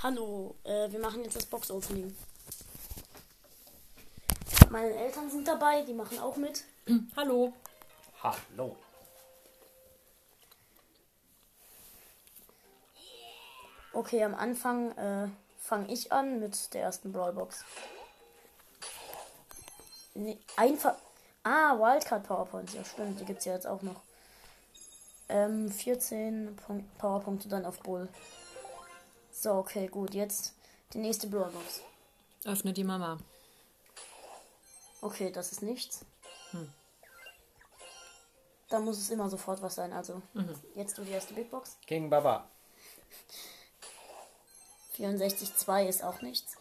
Hallo, äh, wir machen jetzt das Box-Opening. Meine Eltern sind dabei, die machen auch mit. Hallo. Hallo. Okay, am Anfang äh, fange ich an mit der ersten Brawlbox. Nee, einfach. Ah, Wildcard Powerpoints, ja stimmt, die gibt's ja jetzt auch noch. Ähm, 14 Punkt Powerpunkte dann auf Bull. So, okay, gut, jetzt die nächste Brawlbox. Öffne die Mama. Okay, das ist nichts. Da muss es immer sofort was sein. Also, jetzt du die erste Big Box. King Baba. 64,2 ist auch nichts.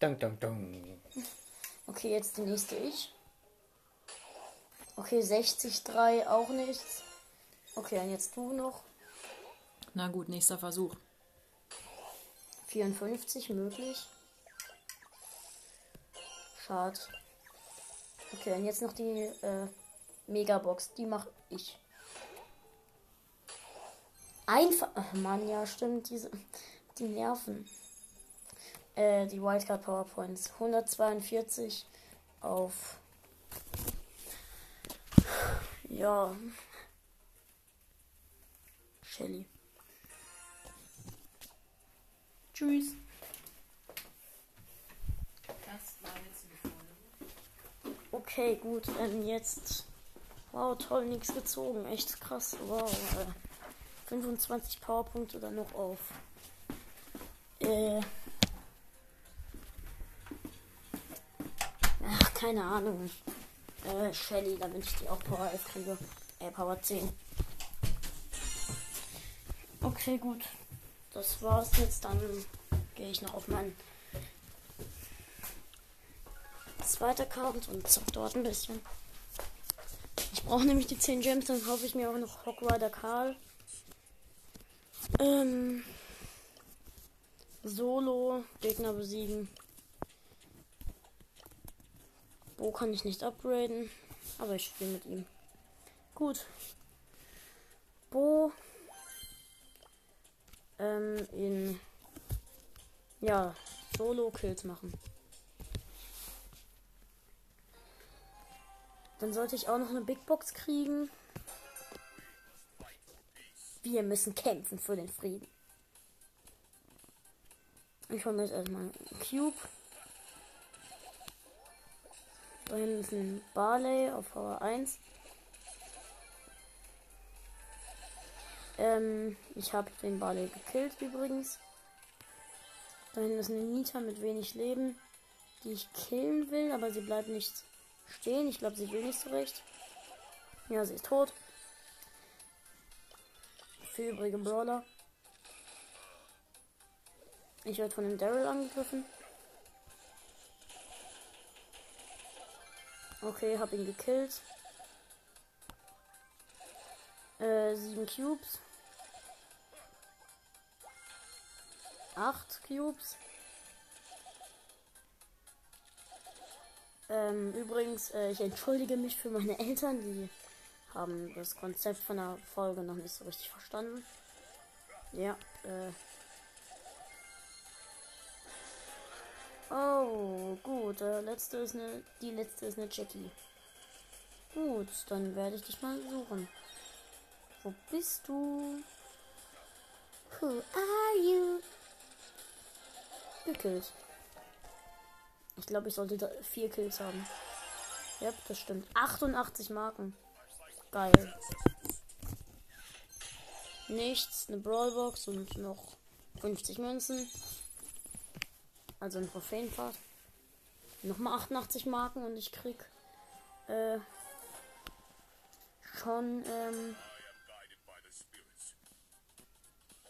Dun, dun, dun. Okay, jetzt die nächste ich. Okay, 60,3 auch nichts. Okay, und jetzt du noch. Na gut, nächster Versuch. 54 möglich. Schade. Okay, und jetzt noch die äh, Megabox. Die mache ich. Einfach. Ach Mann, ja, stimmt. Diese, die Nerven. Äh, die Wildcard PowerPoints. 142 auf. Ja. Shelly. Tschüss. Okay, gut. Ähm, jetzt. Wow, toll, nichts gezogen. Echt krass. Wow. Äh, 25 Powerpunkte dann noch auf. Äh. Ach, keine Ahnung. Äh, Shelly, damit ich die auch Power 11 kriege. Äh, Power 10. Okay, gut. Das war's jetzt. Dann gehe ich noch auf meinen zweiten Account und zock dort ein bisschen. Ich brauche nämlich die 10 Gems, dann kaufe ich mir auch noch Hogrider Karl. Ähm, Solo, Gegner besiegen. Bo kann ich nicht upgraden, aber ich spiele mit ihm. Gut. Bo ähm, in ja, Solo-Kills machen. Dann sollte ich auch noch eine Big Box kriegen. Wir müssen kämpfen für den Frieden. Ich hole mir jetzt erstmal einen Cube. Da hinten ist ein Barley auf Power 1. Ähm, ich habe den Barley gekillt übrigens. Da hinten ist eine Nita mit wenig Leben, die ich killen will, aber sie bleibt nicht stehen. Ich glaube, sie will nicht so recht. Ja, sie ist tot. Für übrige Brawler. Ich werde von dem Daryl angegriffen. Okay, hab ihn gekillt. Äh, sieben Cubes. Acht Cubes. Ähm, übrigens, äh, ich entschuldige mich für meine Eltern, die haben das Konzept von der Folge noch nicht so richtig verstanden. Ja, äh. Oh, gut, äh, letzte ist eine, die letzte ist eine Jackie. Gut, dann werde ich dich mal suchen. Wo bist du? Who are you? Gekillt. Ich glaube, ich sollte vier Kills haben. Ja, das stimmt. 88 Marken. Geil. Nichts, eine Brawlbox und noch 50 Münzen. Also ein Trophäenpart. Nochmal 88 Marken und ich krieg äh, schon ähm,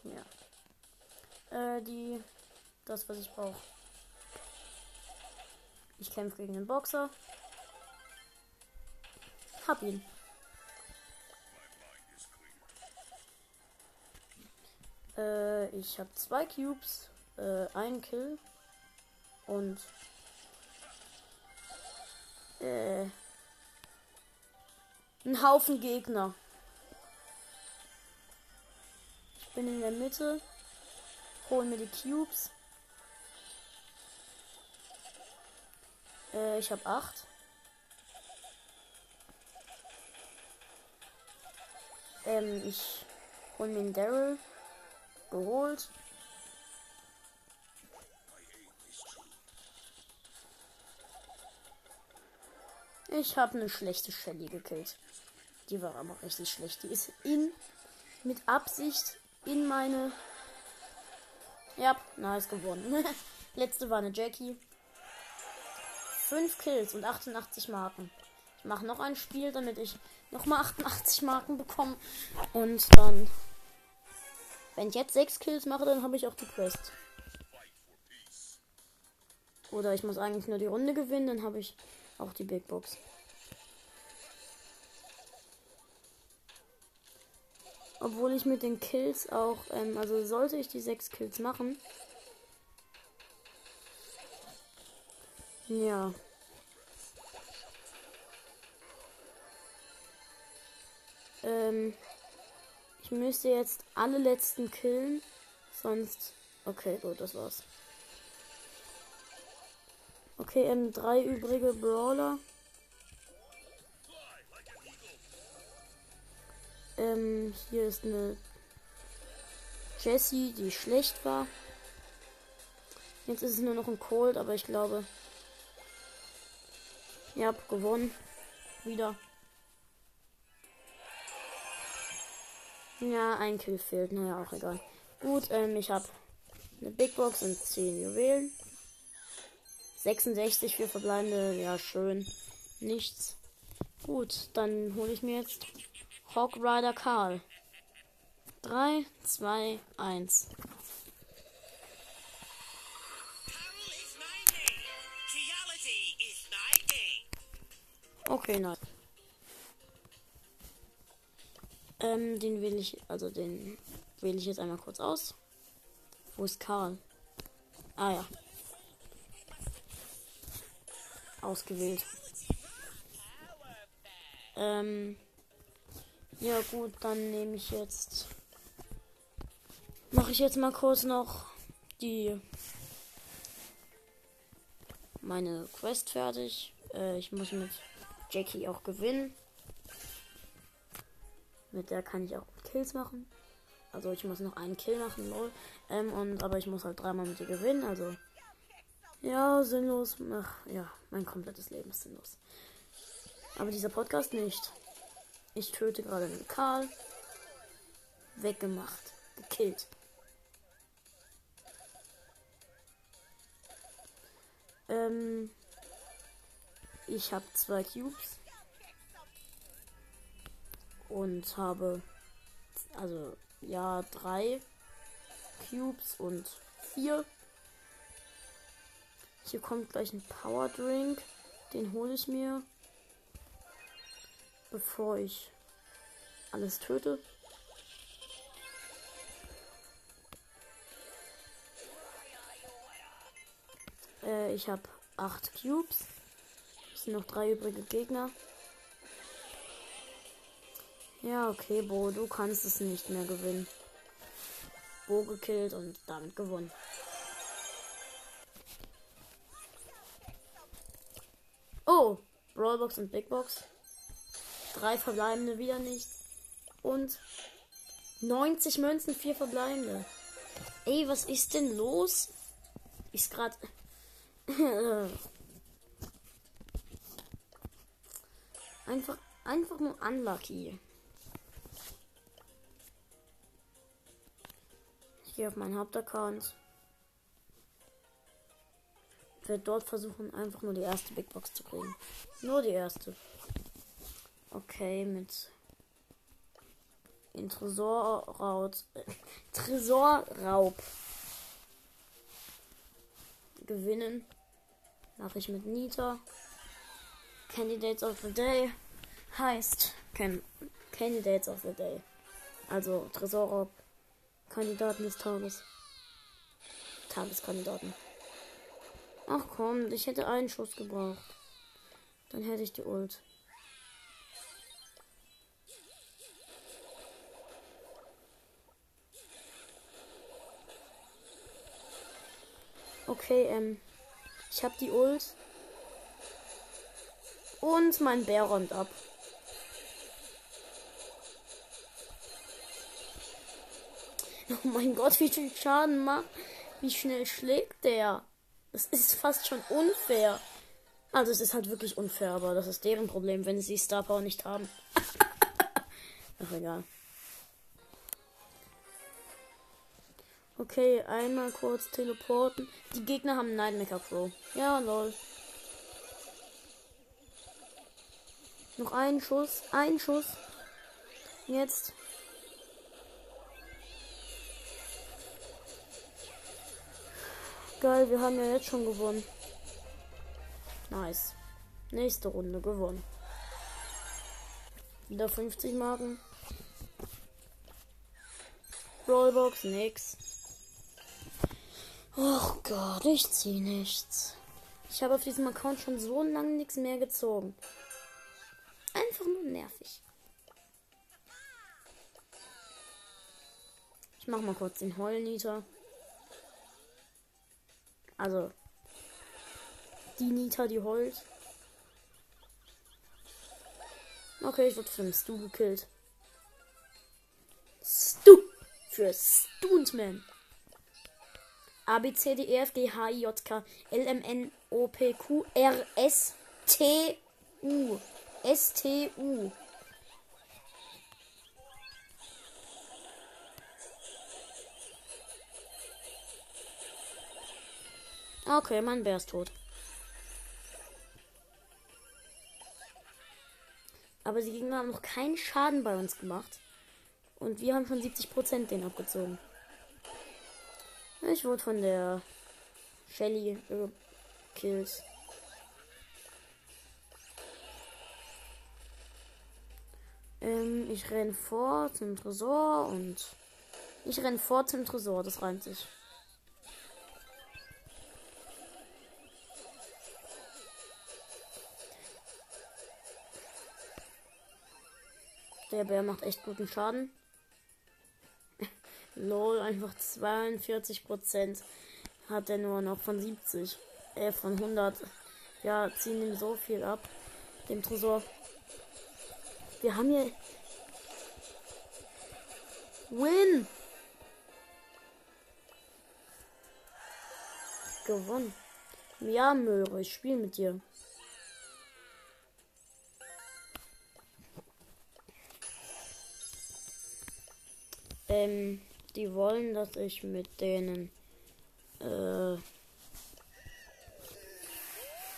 ja. Äh, die das was ich brauche. Ich kämpfe gegen den Boxer. Hab ihn. Äh, ich habe zwei Cubes, äh, einen Kill und äh, einen Haufen Gegner. bin in der Mitte. Hol mir die Cubes. Äh, ich habe acht. Ähm, ich hol mir einen Daryl. Geholt. Ich habe eine schlechte Shelly gekillt. Die war aber richtig schlecht. Die ist in mit Absicht in meine. Ja, nice gewonnen. Letzte war eine Jackie. 5 Kills und 88 Marken. Ich mache noch ein Spiel, damit ich nochmal 88 Marken bekomme. Und dann. Wenn ich jetzt 6 Kills mache, dann habe ich auch die Quest. Oder ich muss eigentlich nur die Runde gewinnen, dann habe ich auch die Big Box. Obwohl ich mit den Kills auch, ähm, also sollte ich die 6 Kills machen. Ja. Ähm, ich müsste jetzt alle letzten killen. Sonst. Okay, gut, das war's. Okay, ähm, drei übrige Brawler. Ähm, hier ist eine Jessie, die schlecht war. Jetzt ist es nur noch ein Cold, aber ich glaube. Ja, gewonnen. Wieder. Ja, ein Kill fehlt. Naja, auch egal. Gut, ähm, ich habe eine Big Box und 10 Juwelen. 66 für verbleibende. Ja, schön. Nichts. Gut, dann hole ich mir jetzt Hawk Rider Karl. 3, 2, 1. Okay, nice. Ähm, den wähle ich, also den wähle ich jetzt einmal kurz aus. Wo ist Karl? Ah ja. Ausgewählt. Ähm, ja gut, dann nehme ich jetzt. Mache ich jetzt mal kurz noch die meine Quest fertig. Äh, ich muss mit Jackie auch gewinnen. Mit der kann ich auch Kills machen. Also ich muss noch einen Kill machen, lol. Ähm, und aber ich muss halt dreimal mit ihr gewinnen, also. Ja, sinnlos. Ach, ja, mein komplettes Leben ist sinnlos. Aber dieser Podcast nicht. Ich töte gerade den Karl. Weggemacht. Gekillt. Ähm, ich habe zwei Cubes. Und habe, also, ja, drei Cubes und vier. Hier kommt gleich ein Power Drink. Den hole ich mir bevor ich alles töte. Äh, ich habe acht Cubes. Sind noch drei übrige Gegner. Ja, okay, Bo, du kannst es nicht mehr gewinnen. Bo gekillt und damit gewonnen. Oh, Brawlbox und Big Box. Drei verbleibende wieder nicht. Und 90 Münzen, vier verbleibende. Ey, was ist denn los? Ist gerade. einfach, einfach nur unlucky. Ich gehe auf meinen Hauptaccount. Ich werde dort versuchen, einfach nur die erste Big Box zu kriegen. Nur die erste. Okay, mit in Tresorraub. Tresorraub gewinnen. Mache ich mit Nita. Candidates of the Day heißt Can Candidates of the Day. Also Tresore, Kandidaten des Tages. Tageskandidaten. Ach komm, ich hätte einen Schuss gebraucht. Dann hätte ich die Ult. Okay, ähm, ich habe die Ult. Und mein Bär räumt ab. Oh mein Gott, wie viel Schaden macht. Wie schnell schlägt der? Das ist fast schon unfair. Also es ist halt wirklich unfair, aber das ist deren Problem, wenn sie Star Power nicht haben. Ach egal. Okay, einmal kurz teleporten. Die Gegner haben Nightmaker Pro. Ja, lol. Noch ein Schuss. Ein Schuss. Jetzt. Geil, wir haben ja jetzt schon gewonnen. Nice. Nächste Runde gewonnen. Wieder 50 Marken. Rollbox, nix. Oh Gott, ich zieh nichts. Ich habe auf diesem Account schon so lange nichts mehr gezogen. Einfach nur nervig. Ich mach mal kurz den Heulnieter. Also. Die Nita, die heult. Okay, ich wurde von Stu gekillt. Stu! Für Stuntman. A, B, C, D, E, F, G, H, I, J, K, L, M, N, O, P, Q, R, S, T, U. S, T, U. Okay, mein Bär ist tot. Aber die Gegner haben noch keinen Schaden bei uns gemacht. Und wir haben schon 70% den abgezogen. Ich wurde von der Shelly gekillt. Ähm, ich renn vor zum Tresor und ich renn vor zum Tresor, das reimt sich. Der Bär macht echt guten Schaden. Lol, einfach 42% hat er nur noch von 70. Äh, von 100. Ja, ziehen ihm so viel ab. Dem Tresor. Wir haben hier. Win! Gewonnen. Ja, Möhre, ich spiele mit dir. Ähm, die wollen, dass ich mit denen äh,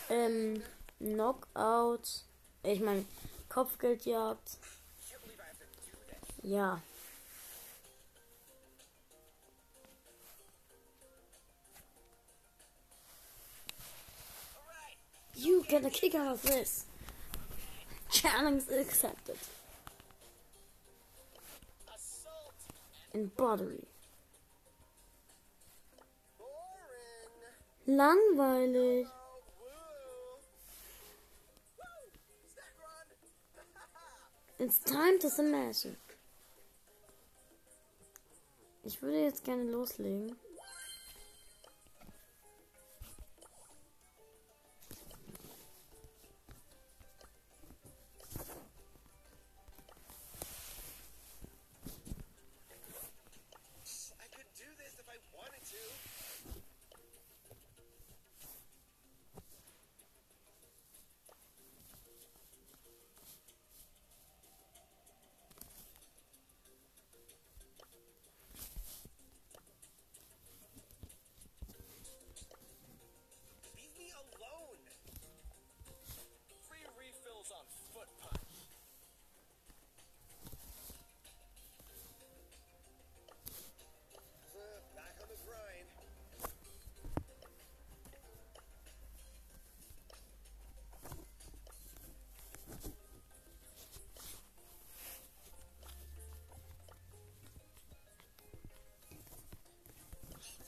ähm, Knockout, ich meine Kopfgeldjagd. Ja. You get a kick out of this. Challenge accepted. and Buttery. Langweilig. It's time to smash. Ich würde jetzt gerne loslegen.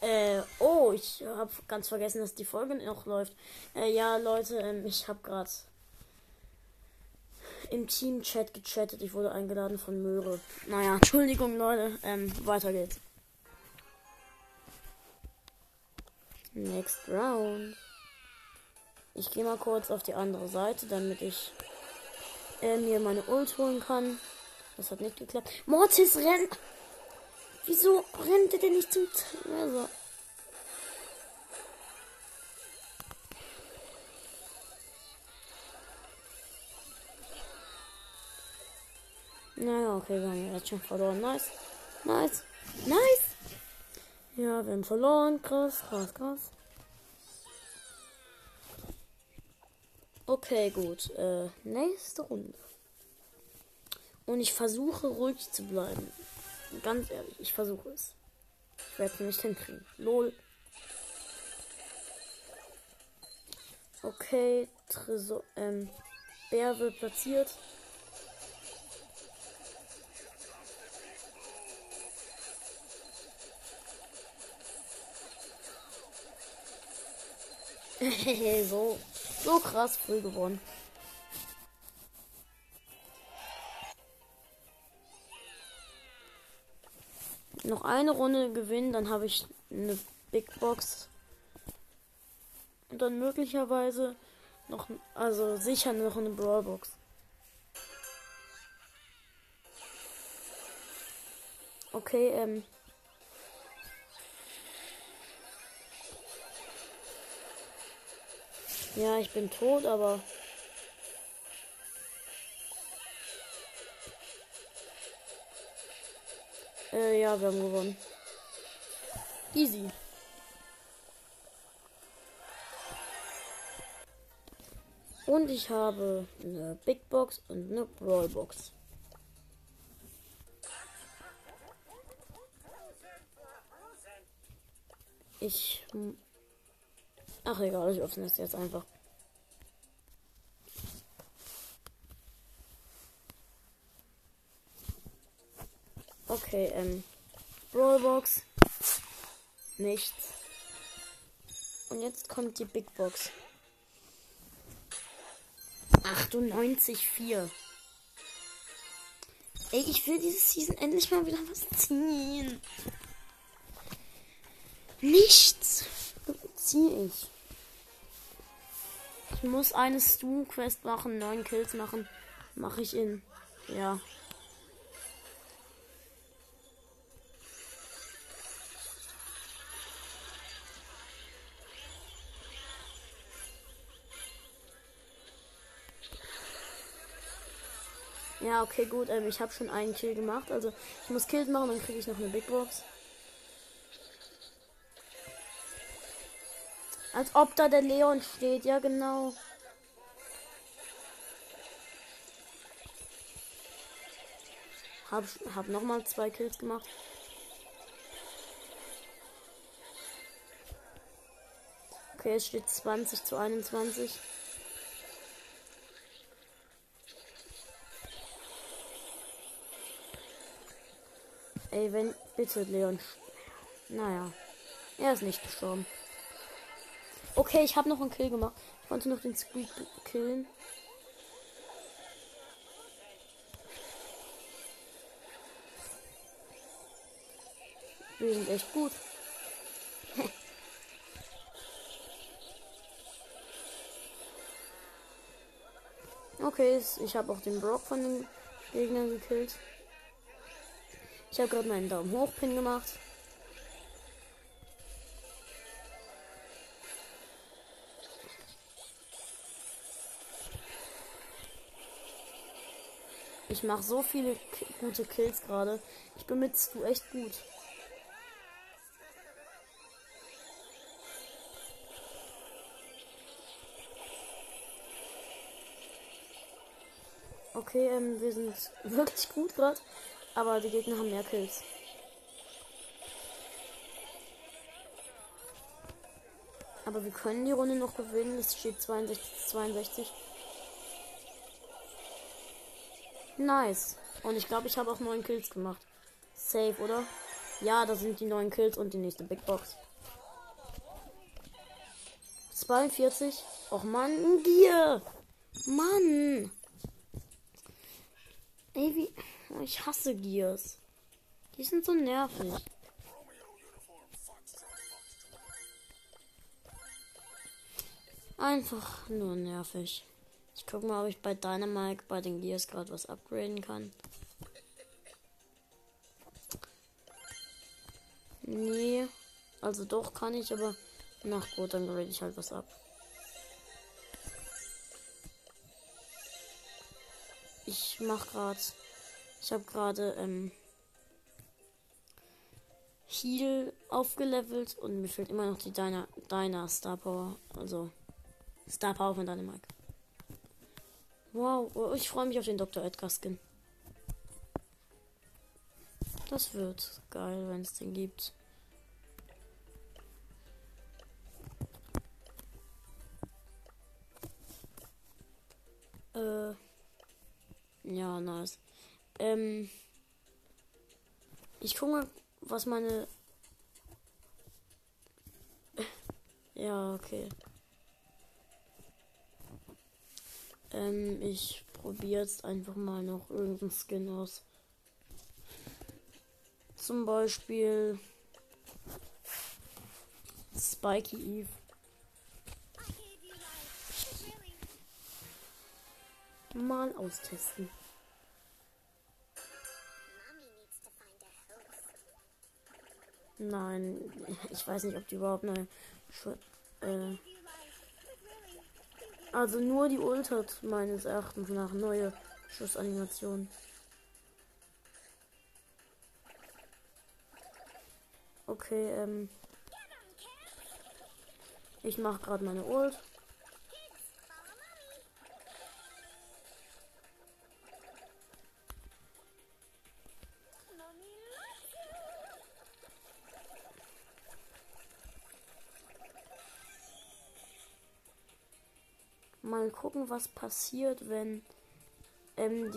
Äh, oh, ich habe ganz vergessen, dass die Folge noch läuft. Äh, ja, Leute, ähm, ich habe gerade im Team-Chat gechattet. Ich wurde eingeladen von Möhre. Naja, Entschuldigung, Leute. Ähm, weiter geht's. Next round. Ich gehe mal kurz auf die andere Seite, damit ich äh, mir meine Ult holen kann. Das hat nicht geklappt. Mortis rennt. Wieso rennt er denn nicht zum Treasure? Naja, okay, wir haben jetzt schon verloren. Nice. Nice. Nice. Ja, wir haben verloren. Krass, krass, krass. Okay, gut. Äh, nächste Runde. Und ich versuche ruhig zu bleiben. Ganz ehrlich, ich versuche es. Ich werde es nicht hinkriegen. Lol. Okay, Tresor, ähm, Bär wird platziert. so, so krass früh gewonnen. Noch eine Runde gewinnen, dann habe ich eine Big Box. Und dann möglicherweise noch, also sicher noch eine Brawl Box. Okay, ähm. Ja, ich bin tot, aber. Äh, ja, wir haben gewonnen. Easy. Und ich habe eine Big Box und eine Brawl Box. Ich. Ach egal, ich öffne es jetzt einfach. Okay, ähm. Brawlbox. Nichts. Und jetzt kommt die Big Box. 98,4. Ey, ich will diese Season endlich mal wieder was ziehen. Nichts. Ziehe ich. Ich muss eine Stu-Quest machen, neun Kills machen. Mache ich in. Ja. Ja, okay, gut. Ähm, ich habe schon einen Kill gemacht. Also ich muss Kills machen, dann kriege ich noch eine Big Box. Als ob da der Leon steht, ja genau. Hab, hab nochmal zwei Kills gemacht. Okay, es steht 20 zu 21. Ey, wenn. Bitte, Leon. Naja. Er ist nicht gestorben. Okay, ich habe noch einen Kill gemacht. Ich wollte noch den Squeak killen. Wir sind echt gut. okay, ich habe auch den Brock von den Gegnern gekillt. Ich habe gerade meinen Daumen hoch Pin gemacht. Ich mache so viele gute Kills gerade. Ich bin mit du echt gut. Okay, ähm, wir sind wirklich gut gerade. Aber die Gegner haben mehr Kills. Aber wir können die Runde noch gewinnen. Es steht 62 zu 62. Nice. Und ich glaube, ich habe auch neun Kills gemacht. Safe, oder? Ja, das sind die neun Kills und die nächste Big Box. 42. Och Mann, Gier. Mann. Ey, wie. Ich hasse Gears. Die sind so nervig. Einfach nur nervig. Ich guck mal, ob ich bei Dynamite bei den Gears gerade was upgraden kann. Nee. Also doch kann ich, aber nach gut, dann grade ich halt was ab. Ich mach grad. Ich habe gerade ähm, Heal aufgelevelt und mir fehlt immer noch die Deiner, Deiner Star Power. Also Star Power von Dynamite. Wow, oh, ich freue mich auf den Dr. Edgar Skin. Das wird geil, wenn es den gibt. Äh. Ja, nice. Ähm. Ich gucke mal, was meine. Ja, okay. Ähm, ich probiere jetzt einfach mal noch irgendeinen Skin aus. Zum Beispiel Spiky Eve. Mal austesten. Nein, ich weiß nicht, ob die überhaupt eine. Schu äh, also nur die Ult hat meines Erachtens nach neue Schussanimation. Okay, ähm. Ich mache gerade meine Ult. Gucken, was passiert, wenn ähm,